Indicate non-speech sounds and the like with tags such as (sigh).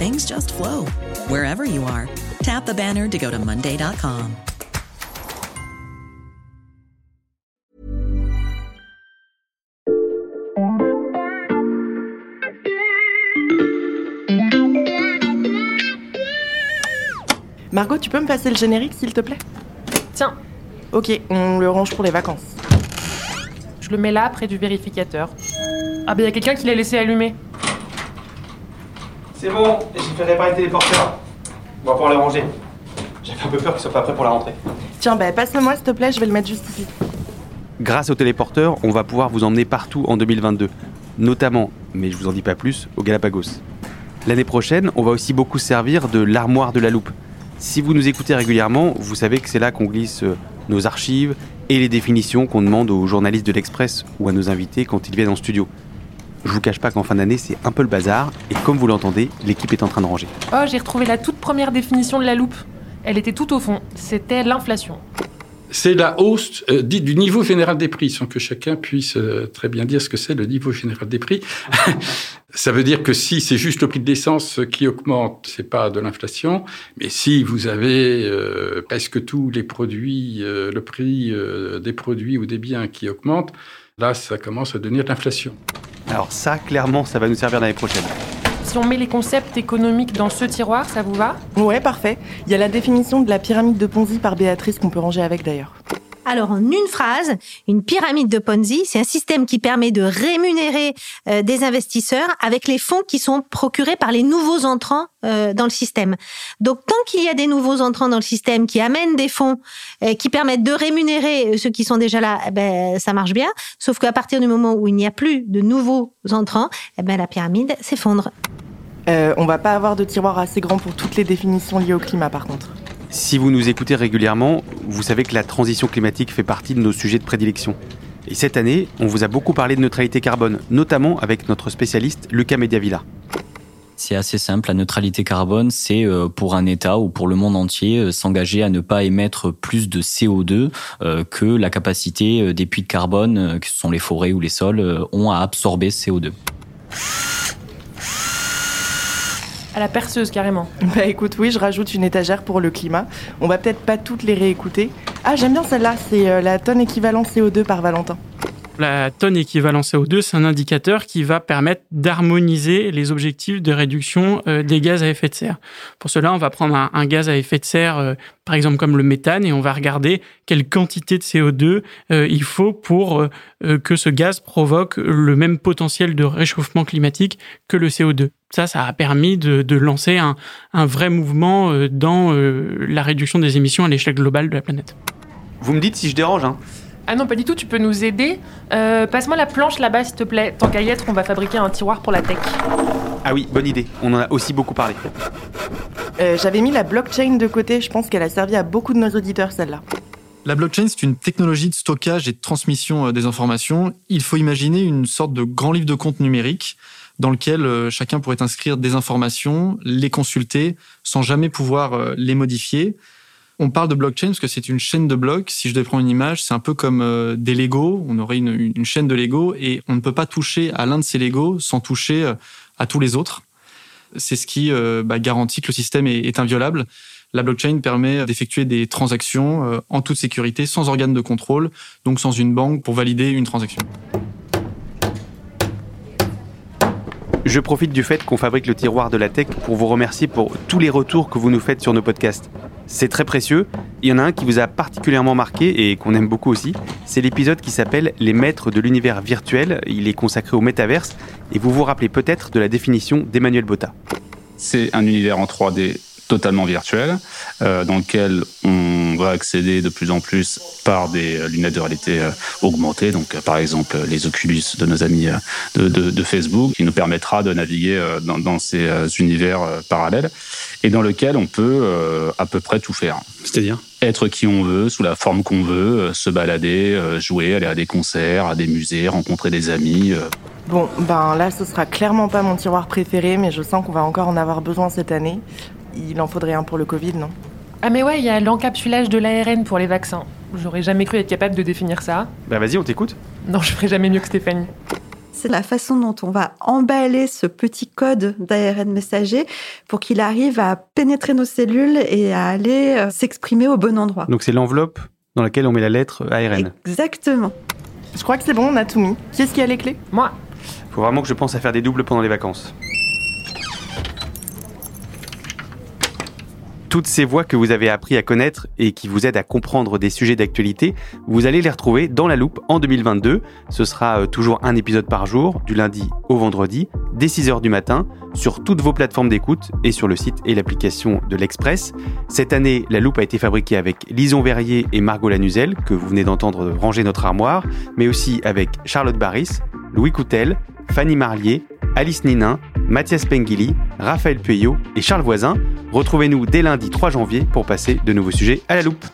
things just flow wherever you are. Tap the banner to go to Monday.com. Margot, tu peux me passer le générique, s'il te plaît? Tiens, Ok, on le range pour les vacances. je le mets là, près du vérificateur. Ah, bah, y a quelqu'un qui l'a laissé allumer. C'est bon, j'ai fait réparer le téléporteur. On va pouvoir le ranger. J'avais un peu peur qu'il soit pas prêt pour la rentrée. Tiens, bah passe-le-moi, s'il te plaît, je vais le mettre juste ici. Grâce au téléporteur, on va pouvoir vous emmener partout en 2022, notamment, mais je vous en dis pas plus, au Galapagos. L'année prochaine, on va aussi beaucoup se servir de l'armoire de la loupe. Si vous nous écoutez régulièrement, vous savez que c'est là qu'on glisse euh, nos archives et les définitions qu'on demande aux journalistes de l'Express ou à nos invités quand ils viennent en studio. Je vous cache pas qu'en fin d'année, c'est un peu le bazar, et comme vous l'entendez, l'équipe est en train de ranger. Oh, j'ai retrouvé la toute première définition de la loupe. Elle était tout au fond. C'était l'inflation. C'est la hausse euh, dite du niveau général des prix, sans que chacun puisse euh, très bien dire ce que c'est le niveau général des prix. (laughs) Ça veut dire que si c'est juste le prix de l'essence qui augmente, c'est pas de l'inflation. Mais si vous avez euh, presque tous les produits, euh, le prix euh, des produits ou des biens qui augmentent, là, ça commence à devenir de l'inflation. Alors ça, clairement, ça va nous servir l'année prochaine. Si on met les concepts économiques dans ce tiroir, ça vous va? Ouais, parfait. Il y a la définition de la pyramide de Ponzi par Béatrice qu'on peut ranger avec d'ailleurs. Alors, en une phrase, une pyramide de Ponzi, c'est un système qui permet de rémunérer euh, des investisseurs avec les fonds qui sont procurés par les nouveaux entrants euh, dans le système. Donc, tant qu'il y a des nouveaux entrants dans le système qui amènent des fonds euh, qui permettent de rémunérer ceux qui sont déjà là, eh ben, ça marche bien. Sauf qu'à partir du moment où il n'y a plus de nouveaux entrants, eh ben, la pyramide s'effondre. Euh, on va pas avoir de tiroir assez grand pour toutes les définitions liées au climat par contre. Si vous nous écoutez régulièrement, vous savez que la transition climatique fait partie de nos sujets de prédilection. Et cette année, on vous a beaucoup parlé de neutralité carbone, notamment avec notre spécialiste Lucas Mediavilla. C'est assez simple. La neutralité carbone, c'est euh, pour un État ou pour le monde entier euh, s'engager à ne pas émettre plus de CO2 euh, que la capacité des puits de carbone, que ce sont les forêts ou les sols, ont à absorber ce CO2. À la perceuse, carrément. Bah écoute, oui, je rajoute une étagère pour le climat. On va peut-être pas toutes les réécouter. Ah, j'aime bien celle-là, c'est euh, la tonne équivalent CO2 par Valentin. La tonne équivalent CO2, c'est un indicateur qui va permettre d'harmoniser les objectifs de réduction euh, des gaz à effet de serre. Pour cela, on va prendre un, gaz à effet de serre, euh, par exemple comme le méthane, et on va regarder quelle quantité de CO2 euh, il faut pour que ce gaz provoque le même potentiel de réchauffement climatique que le CO2. Ça, ça a permis de, lancer un, un vrai mouvement dans la réduction des émissions à l'échelle globale de la planète. Vous me dites si je dérange, hein Ah non, pas du tout, tu peux nous aider. Euh, Passe-moi la planche là-bas, s'il te plaît. Tant qu'à y être, on va fabriquer un tiroir pour la tech. Ah oui, bonne idée. On en a aussi beaucoup parlé. Euh, J'avais mis la blockchain de côté, je pense qu'elle a servi à beaucoup de nos auditeurs celle-là. La blockchain, c'est une technologie de stockage et de transmission euh, des informations. Il faut imaginer une sorte de grand livre de compte numérique dans lequel chacun pourrait inscrire des informations, les consulter sans jamais pouvoir les modifier. On parle de blockchain parce que c'est une chaîne de blocs. Si je devais prendre une image, c'est un peu comme euh, des Lego. On aurait une, chaîne de Lego et on ne peut pas toucher à l'un de ces Lego sans toucher euh, à tous les autres. C'est ce qui euh, bah, garantit que le système est, est inviolable. La blockchain permet d'effectuer des transactions en toute sécurité, sans organe de contrôle, donc sans une banque pour valider une transaction. Je profite du fait qu'on fabrique le tiroir de la tech pour vous remercier pour tous les retours que vous nous faites sur nos podcasts. C'est très précieux. Il y en a un qui vous a particulièrement marqué et qu'on aime beaucoup aussi. C'est l'épisode qui s'appelle Les maîtres de l'univers virtuel. Il est consacré au métaverse et vous vous rappelez peut-être de la définition d'Emmanuel Botta. C'est un univers en 3D totalement virtuel, euh, dans lequel on va accéder de plus en plus par des lunettes de réalité euh, augmentée, donc euh, par exemple les Oculus de nos amis de, de, de Facebook, qui nous permettra de naviguer dans, dans ces univers parallèles, et dans lequel on peut à peu près tout faire. C'est-à-dire? Être qui on veut, sous la forme qu'on veut, se balader, jouer, aller à des concerts, à des musées, rencontrer des amis. Bon, ben là, ce sera clairement pas mon tiroir préféré, mais je sens qu'on va encore en avoir besoin cette année. Il en faudrait un pour le Covid, non? Ah mais ouais, il y a l'encapsulage de l'ARN pour les vaccins. J'aurais jamais cru être capable de définir ça. Bah vas-y, on t'écoute. Non, je ferai jamais mieux que Stéphanie. C'est la façon dont on va emballer ce petit code d'ARN messager pour qu'il arrive à pénétrer nos cellules et à aller euh, s'exprimer au bon endroit. Donc c'est l'enveloppe dans laquelle on met la lettre ARN. Exactement. Je crois que c'est bon, on a tout mis. Qui est-ce qui a les clés? Moi. Faut vraiment que je pense à faire des doubles pendant les vacances. Toutes ces voix que vous avez appris à connaître et qui vous aident à comprendre des sujets d'actualité, vous allez les retrouver dans la loupe en 2022. Ce sera euh, toujours un épisode par jour, du lundi au vendredi, dès 6h du matin, sur toutes vos plateformes d'écoute et sur le site et l'application de l'Express. Cette année, la loupe a été fabriquée avec Lison Verrier et Margot Lanuzel, que vous venez d'entendre ranger notre armoire, mais aussi avec Charlotte Barris, Louis Coutel, Fanny Marlier, Alice Ninin, Mathias Pengili, Raphaël Pueyo et Charles Voisin. Retrouvez-nous dès lundi 3 janvier pour passer de nouveaux sujets à la loupe.